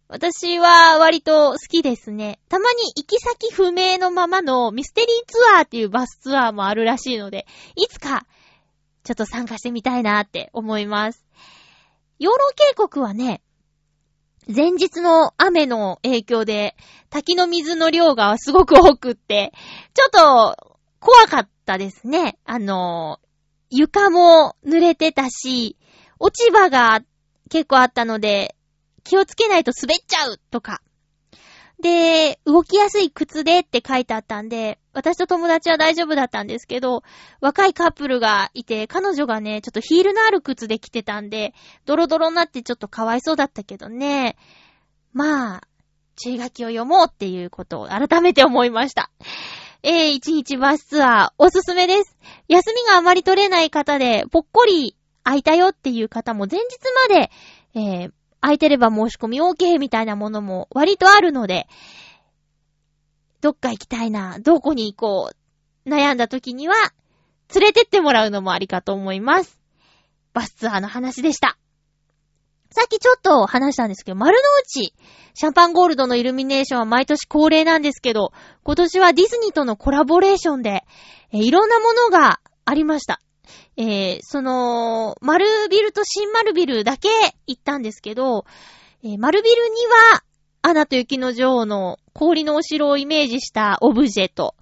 S1: 私は割と好きですね。たまに行き先不明のままのミステリーツアーっていうバスツアーもあるらしいので、いつかちょっと参加してみたいなって思います。養老渓谷はね、前日の雨の影響で滝の水の量がすごく多くって、ちょっと怖かったですね。あの、床も濡れてたし、落ち葉が結構あったので、気をつけないと滑っちゃうとか。で、動きやすい靴でって書いてあったんで、私と友達は大丈夫だったんですけど、若いカップルがいて、彼女がね、ちょっとヒールのある靴で来てたんで、ドロドロになってちょっとかわいそうだったけどね。まあ、注意書きを読もうっていうことを改めて思いました。えー、一日バスツアー、おすすめです。休みがあまり取れない方で、ぽっこり空いたよっていう方も前日まで、えー、空いてれば申し込み OK みたいなものも割とあるので、どっか行きたいな、どこに行こう、悩んだ時には、連れてってもらうのもありかと思います。バスツアーの話でした。さっきちょっと話したんですけど、丸の内、シャンパンゴールドのイルミネーションは毎年恒例なんですけど、今年はディズニーとのコラボレーションで、えいろんなものがありました。えー、その、丸ビルと新丸ビルだけ行ったんですけど、えー、丸ビルには、アナと雪の女王の氷のお城をイメージしたオブジェと、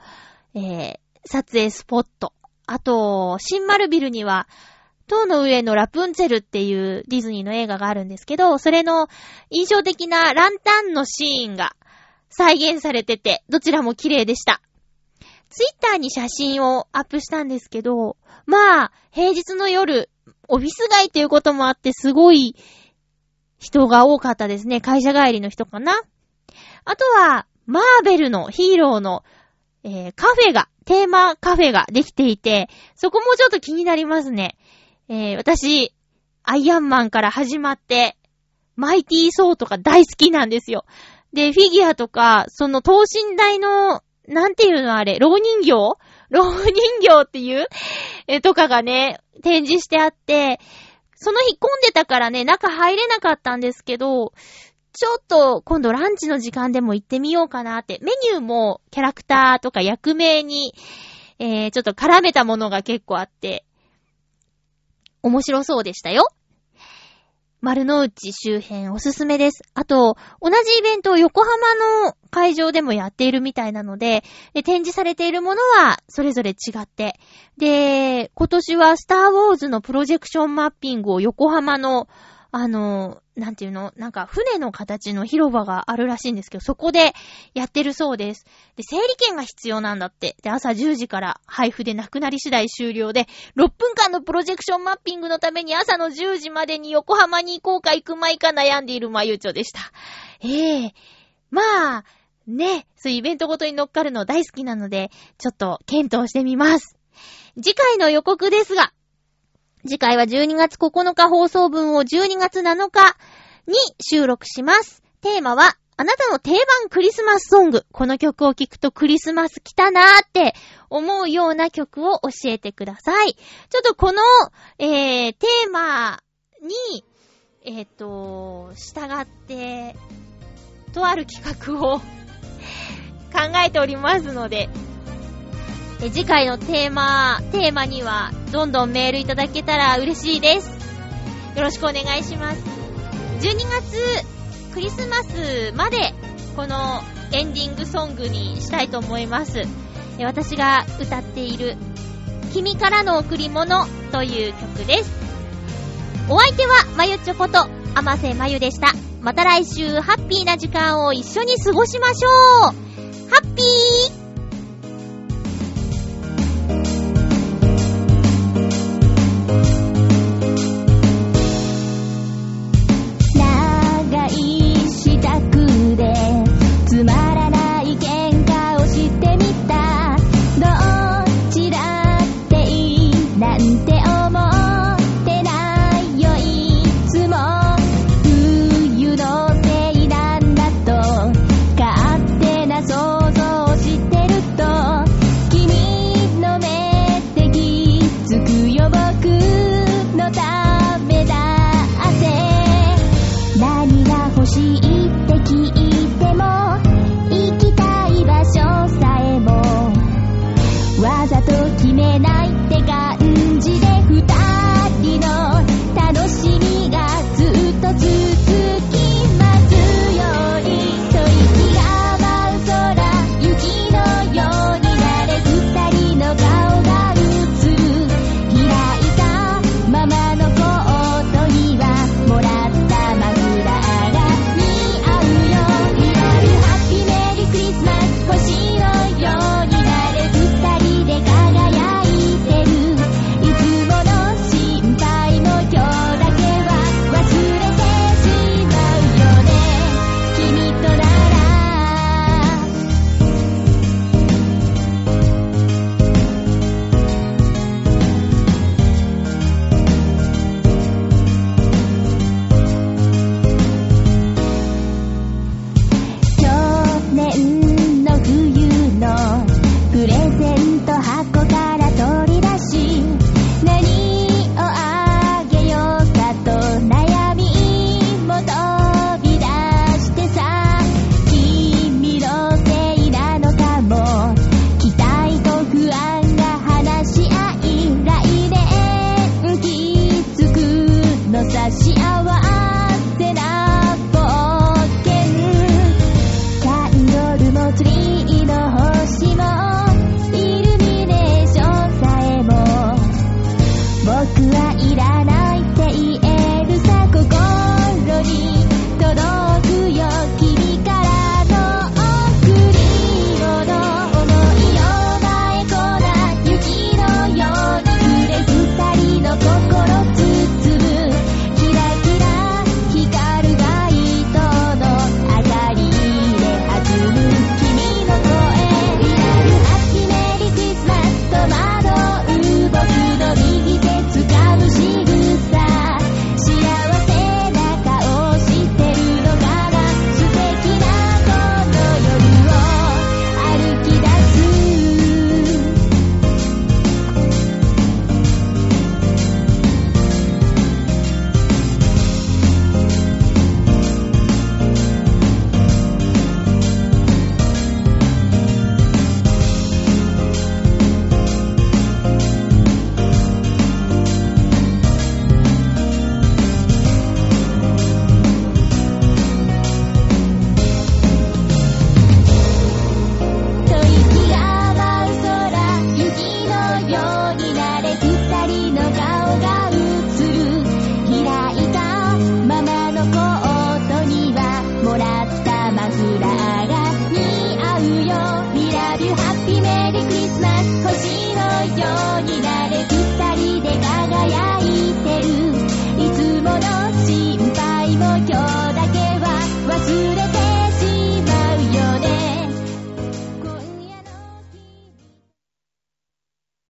S1: えー、撮影スポット。あと、新丸ビルには、塔の上のラプンツェルっていうディズニーの映画があるんですけど、それの印象的なランタンのシーンが再現されてて、どちらも綺麗でした。ツイッターに写真をアップしたんですけど、まあ、平日の夜、オフィス街っていうこともあってすごい人が多かったですね。会社帰りの人かな。あとは、マーベルのヒーローの、えー、カフェが、テーマカフェができていて、そこもちょっと気になりますね。えー、私、アイアンマンから始まって、マイティーソーとか大好きなんですよ。で、フィギュアとか、その等身大の、なんていうのあれ、老人形？老人形っていうえ、とかがね、展示してあって、その日混んでたからね、中入れなかったんですけど、ちょっと今度ランチの時間でも行ってみようかなって。メニューもキャラクターとか役名に、えー、ちょっと絡めたものが結構あって、面白そうでしたよ。丸の内周辺おすすめです。あと、同じイベントを横浜の会場でもやっているみたいなので、で展示されているものはそれぞれ違って、で、今年はスターウォーズのプロジェクションマッピングを横浜のあの、なんていうの？なんか船の形の広場があるらしいんですけど、そこでやってるそうです。で、整理券が必要なんだって。で、朝10時から配布でなくなり次第終了で、6分間のプロジェクションマッピングのために朝の10時までに横浜に行こうか行くまいか悩んでいるまゆちょでした。ええー、まあ、ね、そういうイベントごとに乗っかるの大好きなので、ちょっと検討してみます。次回の予告ですが、次回は12月9日放送分を12月7日に収録します。テーマは、あなたの定番クリスマスソング。この曲を聴くとクリスマス来たなーって思うような曲を教えてください。ちょっとこの、えー、テーマに、えっ、と、従って、とある企画を [laughs] 考えておりますので、え次回のテーマ、テーマには、どんどんメールいただけたら嬉しいです。よろしくお願いします。12月、クリスマスまで、このエンディングソングにしたいと思います。え私が歌っている、君からの贈り物という曲です。お相手は、まゆちょこと、あませまゆでした。また来週、ハッピーな時間を一緒に過ごしましょうハッピ
S2: ー